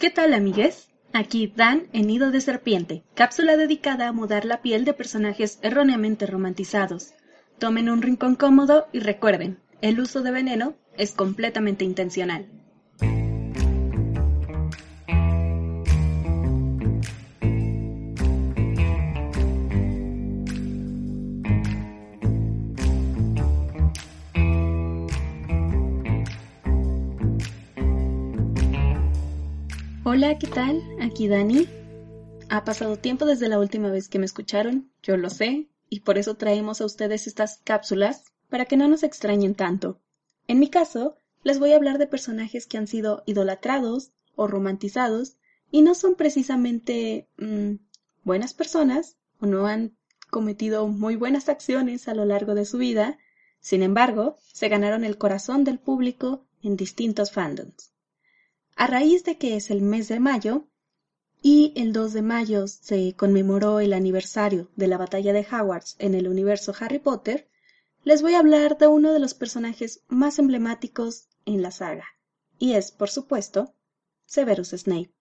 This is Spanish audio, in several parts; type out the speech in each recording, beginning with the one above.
¿Qué tal, amigues? Aquí Dan en Nido de Serpiente, cápsula dedicada a mudar la piel de personajes erróneamente romantizados. Tomen un rincón cómodo y recuerden, el uso de veneno es completamente intencional. Hola, ¿qué tal? Aquí Dani. Ha pasado tiempo desde la última vez que me escucharon, yo lo sé, y por eso traemos a ustedes estas cápsulas para que no nos extrañen tanto. En mi caso, les voy a hablar de personajes que han sido idolatrados o romantizados y no son precisamente mm, buenas personas o no han cometido muy buenas acciones a lo largo de su vida, sin embargo, se ganaron el corazón del público en distintos fandoms. A raíz de que es el mes de mayo y el 2 de mayo se conmemoró el aniversario de la batalla de Hogwarts en el universo Harry Potter, les voy a hablar de uno de los personajes más emblemáticos en la saga, y es, por supuesto, Severus Snape.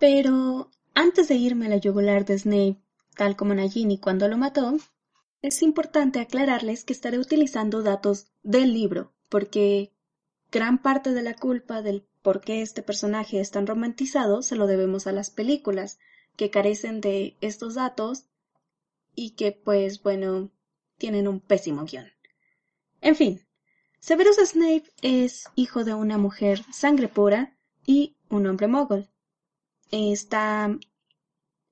Pero antes de irme a la yugular de Snape, tal como Nagini cuando lo mató, es importante aclararles que estaré utilizando datos del libro, porque gran parte de la culpa del por qué este personaje es tan romantizado se lo debemos a las películas, que carecen de estos datos y que, pues bueno, tienen un pésimo guion. En fin, Severus Snape es hijo de una mujer sangre pura y un hombre mogul. Esta,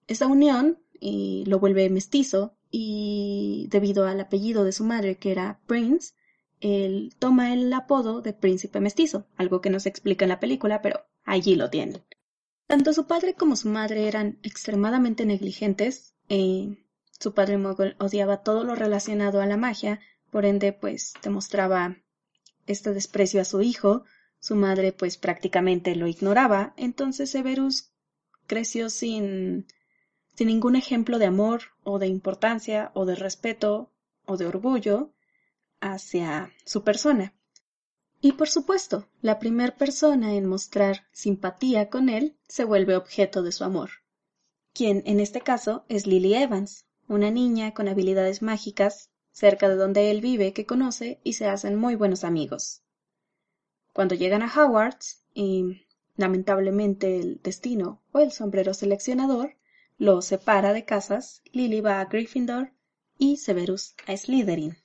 esta unión lo vuelve mestizo y debido al apellido de su madre que era Prince, él toma el apodo de príncipe mestizo, algo que no se explica en la película, pero allí lo tienen. Tanto su padre como su madre eran extremadamente negligentes. Eh, su padre Mogul odiaba todo lo relacionado a la magia, por ende, pues demostraba este desprecio a su hijo. Su madre, pues prácticamente lo ignoraba. Entonces Severus creció sin, sin ningún ejemplo de amor o de importancia o de respeto o de orgullo hacia su persona. Y por supuesto, la primera persona en mostrar simpatía con él se vuelve objeto de su amor, quien en este caso es Lily Evans, una niña con habilidades mágicas cerca de donde él vive que conoce y se hacen muy buenos amigos. Cuando llegan a Hogwarts y lamentablemente el destino o el sombrero seleccionador lo separa de casas, Lily va a Gryffindor y Severus a Slytherin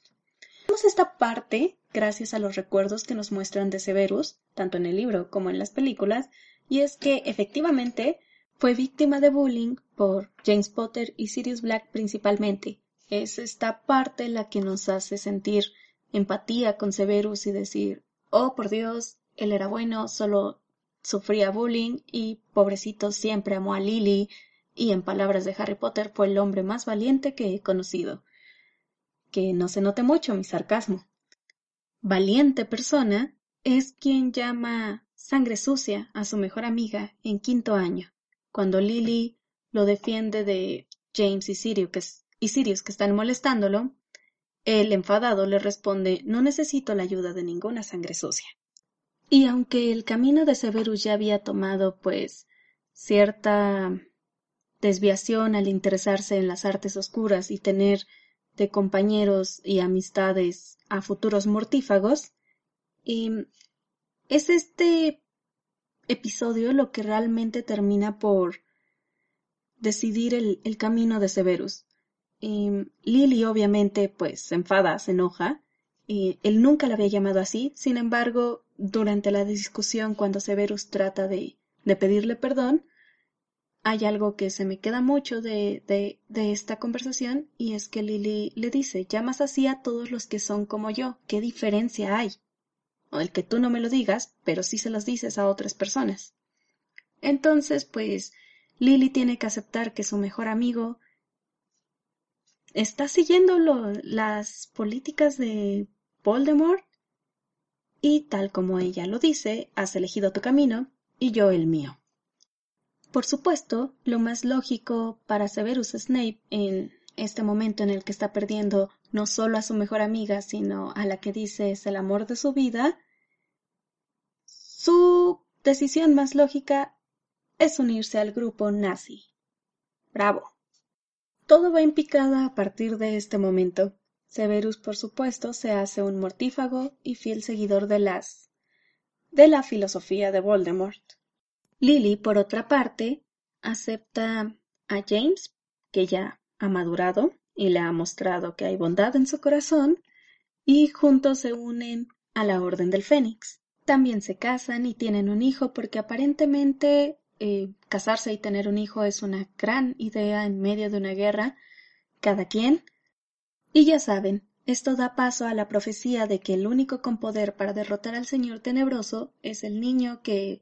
esta parte gracias a los recuerdos que nos muestran de Severus, tanto en el libro como en las películas, y es que efectivamente fue víctima de bullying por James Potter y Sirius Black principalmente. Es esta parte la que nos hace sentir empatía con Severus y decir, oh por Dios, él era bueno, solo sufría bullying y pobrecito siempre amó a Lily y en palabras de Harry Potter fue el hombre más valiente que he conocido que no se note mucho mi sarcasmo. Valiente persona es quien llama sangre sucia a su mejor amiga en quinto año, cuando Lily lo defiende de James y Sirius que, Sirius que están molestándolo, el enfadado le responde no necesito la ayuda de ninguna sangre sucia. Y aunque el camino de Severus ya había tomado, pues, cierta desviación al interesarse en las artes oscuras y tener de compañeros y amistades a futuros mortífagos. Y es este episodio lo que realmente termina por decidir el, camino de Severus. Y Lily obviamente pues se enfada, se enoja. Y él nunca la había llamado así, sin embargo, durante la discusión cuando Severus trata de, de pedirle perdón, hay algo que se me queda mucho de, de, esta conversación y es que Lily le dice, llamas así a todos los que son como yo, ¿qué diferencia hay? O el que tú no me lo digas, pero sí se los dices a otras personas. Entonces, pues, Lily tiene que aceptar que su mejor amigo está siguiendo las políticas de Voldemort y tal como ella lo dice, has elegido tu camino y yo el mío. Por supuesto, lo más lógico para Severus Snape en este momento en el que está perdiendo no solo a su mejor amiga, sino a la que dice es el amor de su vida, su decisión más lógica es unirse al grupo nazi. Bravo. Todo va en picada a partir de este momento. Severus, por supuesto, se hace un mortífago y fiel seguidor de las de la filosofía de Voldemort. Lily, por otra parte, acepta a James, que ya ha madurado y le ha mostrado que hay bondad en su corazón, y juntos se unen a la Orden del Fénix. También se casan y tienen un hijo porque aparentemente eh, casarse y tener un hijo es una gran idea en medio de una guerra, cada quien. Y ya saben, esto da paso a la profecía de que el único con poder para derrotar al Señor Tenebroso es el niño que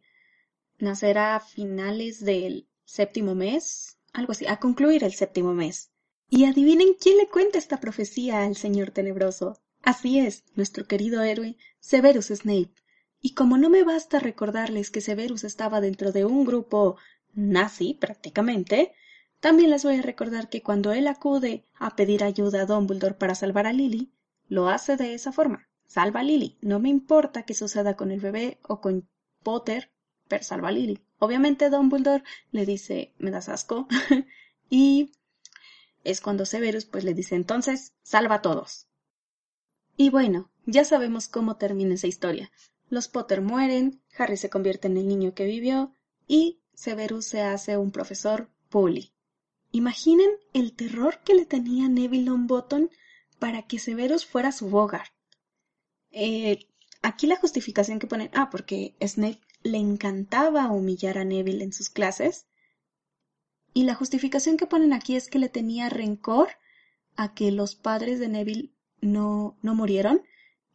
nacerá a finales del séptimo mes, algo así, a concluir el séptimo mes. Y adivinen quién le cuenta esta profecía al Señor Tenebroso. Así es, nuestro querido héroe Severus Snape. Y como no me basta recordarles que Severus estaba dentro de un grupo nazi, prácticamente, también les voy a recordar que cuando él acude a pedir ayuda a Dumbledore para salvar a Lily, lo hace de esa forma. Salva a Lily. No me importa qué suceda con el bebé o con Potter, pero salva a Lily. Obviamente Dumbledore le dice, me das asco. y es cuando Severus pues le dice, entonces, salva a todos. Y bueno, ya sabemos cómo termina esa historia. Los Potter mueren, Harry se convierte en el niño que vivió y Severus se hace un profesor bully. Imaginen el terror que le tenía Neville Longbottom para que Severus fuera su Bogart. Eh, aquí la justificación que ponen, ah, porque Snape le encantaba humillar a Neville en sus clases. Y la justificación que ponen aquí es que le tenía rencor a que los padres de Neville no, no murieron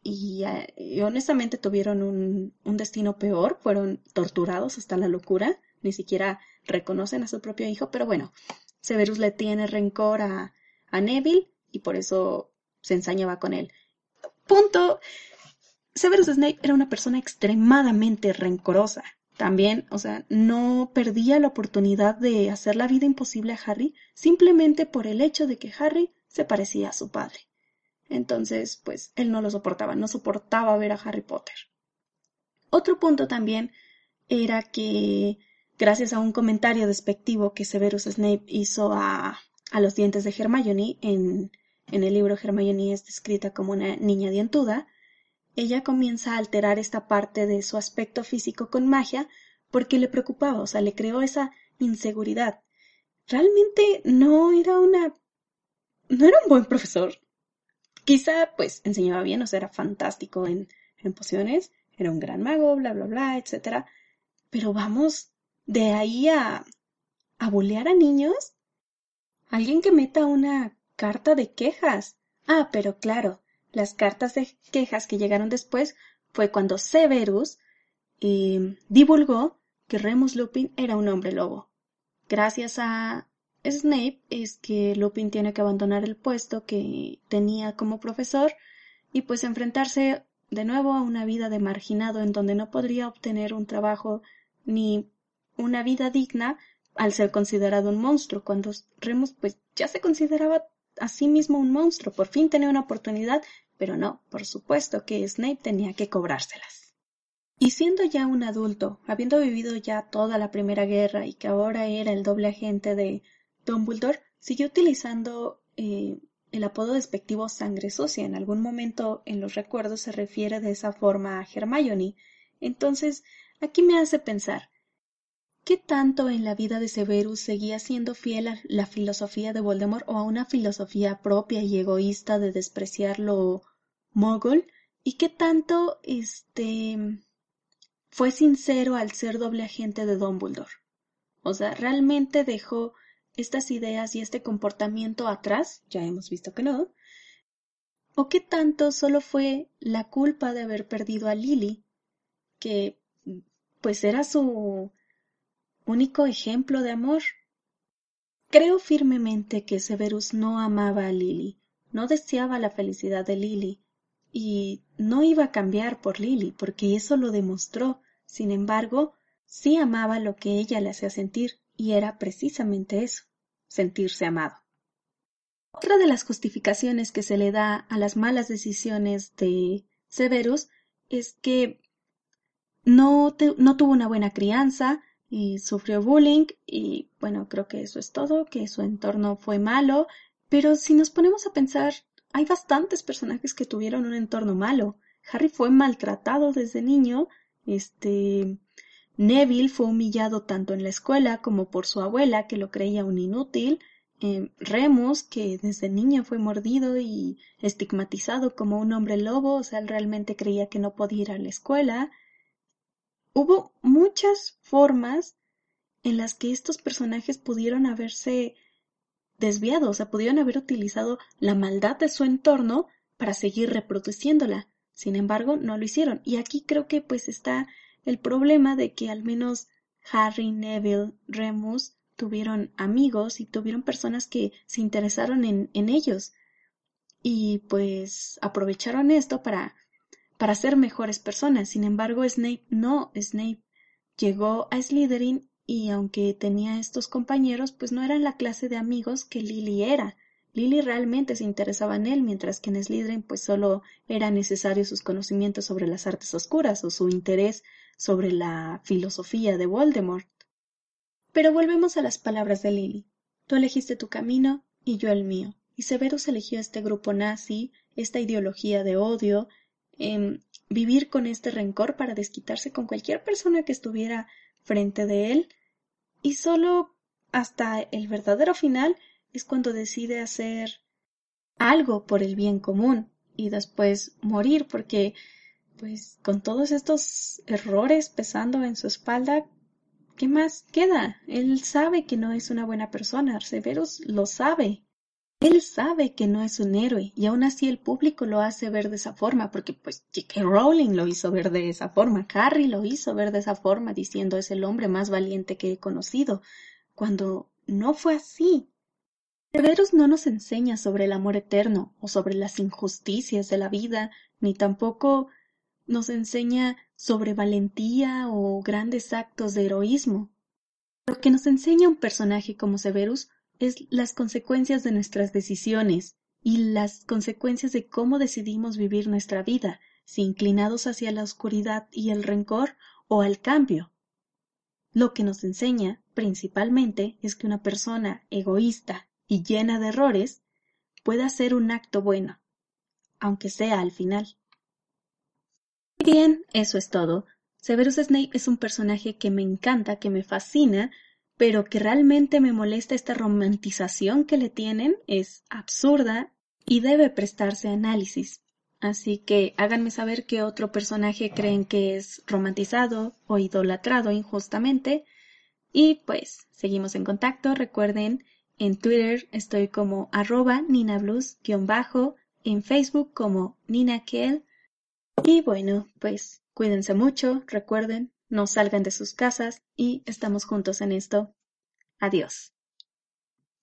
y, eh, honestamente tuvieron un, un, destino peor, fueron torturados hasta la locura, ni siquiera reconocen a su propio hijo, pero bueno, Severus le tiene rencor a, a Neville y por eso se ensañaba con él. Punto. Severus Snape era una persona extremadamente rencorosa. También, o sea, no perdía la oportunidad de hacer la vida imposible a Harry simplemente por el hecho de que Harry se parecía a su padre. Entonces, pues él no lo soportaba, no soportaba ver a Harry Potter. Otro punto también era que, gracias a un comentario despectivo que Severus Snape hizo a, a los dientes de Hermione en, en el libro Hermione es descrita como una niña dientuda, ella comienza a alterar esta parte de su aspecto físico con magia porque le preocupaba, o sea, le creó esa inseguridad. Realmente no era una... no era un buen profesor, Quizá, pues, enseñaba bien, o sea, era fantástico en, en pociones, era un gran mago, bla, bla, bla, etcétera. Pero vamos de ahí a, a bolear a niños. Alguien que meta una carta de quejas. Ah, pero claro, las cartas de quejas que llegaron después fue cuando Severus eh, divulgó que Remus Lupin era un hombre lobo. Gracias a, Snape es que Lupin tiene que abandonar el puesto que tenía como profesor y pues enfrentarse de nuevo a una vida de marginado en donde no podría obtener un trabajo ni una vida digna al ser considerado un monstruo, cuando Remus pues ya se consideraba a sí mismo un monstruo, por fin tenía una oportunidad, pero no, por supuesto que Snape tenía que cobrárselas. Y siendo ya un adulto, habiendo vivido ya toda la Primera Guerra y que ahora era el doble agente de Dumbledore siguió utilizando eh, el apodo despectivo sangre sucia. En algún momento en los recuerdos se refiere de esa forma a Hermione. Entonces, aquí me hace pensar, ¿qué tanto en la vida de Severus seguía siendo fiel a la filosofía de Voldemort o a una filosofía propia y egoísta de despreciar lo mogul? ¿Y qué tanto este fue sincero al ser doble agente de Dumbledore? O sea, realmente dejó estas ideas y este comportamiento atrás, ya hemos visto que no, o qué tanto solo fue la culpa de haber perdido a Lily, que pues era su único ejemplo de amor. Creo firmemente que Severus no amaba a Lily, no deseaba la felicidad de Lily, y no iba a cambiar por Lily, porque eso lo demostró. Sin embargo, sí amaba lo que ella le hacía sentir, y era precisamente eso, sentirse amado. Otra de las justificaciones que se le da a las malas decisiones de Severus es que no, no tuvo una buena crianza, y sufrió bullying y bueno, creo que eso es todo, que su entorno fue malo, pero si nos ponemos a pensar, hay bastantes personajes que tuvieron un entorno malo. Harry fue maltratado desde niño, este Neville fue humillado tanto en la escuela como por su abuela, que lo creía un inútil, eh, Remus, que desde niño fue mordido y estigmatizado como un hombre lobo, o sea, él realmente creía que no podía ir a la escuela, Hubo muchas formas en las que estos personajes pudieron haberse desviado, o sea, pudieron haber utilizado la maldad de su entorno para seguir reproduciéndola. Sin embargo, no lo hicieron. Y aquí creo que pues está el problema de que al menos Harry, Neville, Remus tuvieron amigos y tuvieron personas que se interesaron en, en ellos. Y pues aprovecharon esto para para ser mejores personas. Sin embargo, Snape no, Snape llegó a Slytherin y aunque tenía estos compañeros, pues no eran la clase de amigos que Lily era. Lily realmente se interesaba en él, mientras que en Slytherin pues solo eran necesarios sus conocimientos sobre las artes oscuras o su interés sobre la filosofía de Voldemort. Pero volvemos a las palabras de Lily. Tú elegiste tu camino y yo el mío. Y Severus eligió este grupo nazi, esta ideología de odio, vivir con este rencor para desquitarse con cualquier persona que estuviera frente de él y solo hasta el verdadero final es cuando decide hacer algo por el bien común y después morir porque pues con todos estos errores pesando en su espalda ¿qué más queda? Él sabe que no es una buena persona, Severus lo sabe él sabe que no es un héroe y aún así el público lo hace ver de esa forma, porque pues J.K. Rowling lo hizo ver de esa forma, Harry lo hizo ver de esa forma, diciendo es el hombre más valiente que he conocido, cuando no fue así. Severus no nos enseña sobre el amor eterno o sobre las injusticias de la vida, ni tampoco nos enseña sobre valentía o grandes actos de heroísmo. Lo que nos enseña un personaje como Severus es las consecuencias de nuestras decisiones y las consecuencias de cómo decidimos vivir nuestra vida, si inclinados hacia la oscuridad y el rencor o al cambio. Lo que nos enseña, principalmente, es que una persona egoísta y llena de errores puede hacer un acto bueno, aunque sea al final. Bien, eso es todo. Severus Snape es un personaje que me encanta, que me fascina, pero que realmente me molesta esta romantización que le tienen, es absurda y debe prestarse análisis. Así que háganme saber qué otro personaje creen que es romantizado o idolatrado injustamente. Y pues, seguimos en contacto. Recuerden, en Twitter estoy como arroba ninablues-bajo, en Facebook como ninakel. Y bueno, pues cuídense mucho, recuerden, no salgan de sus casas y estamos juntos en esto. Adiós.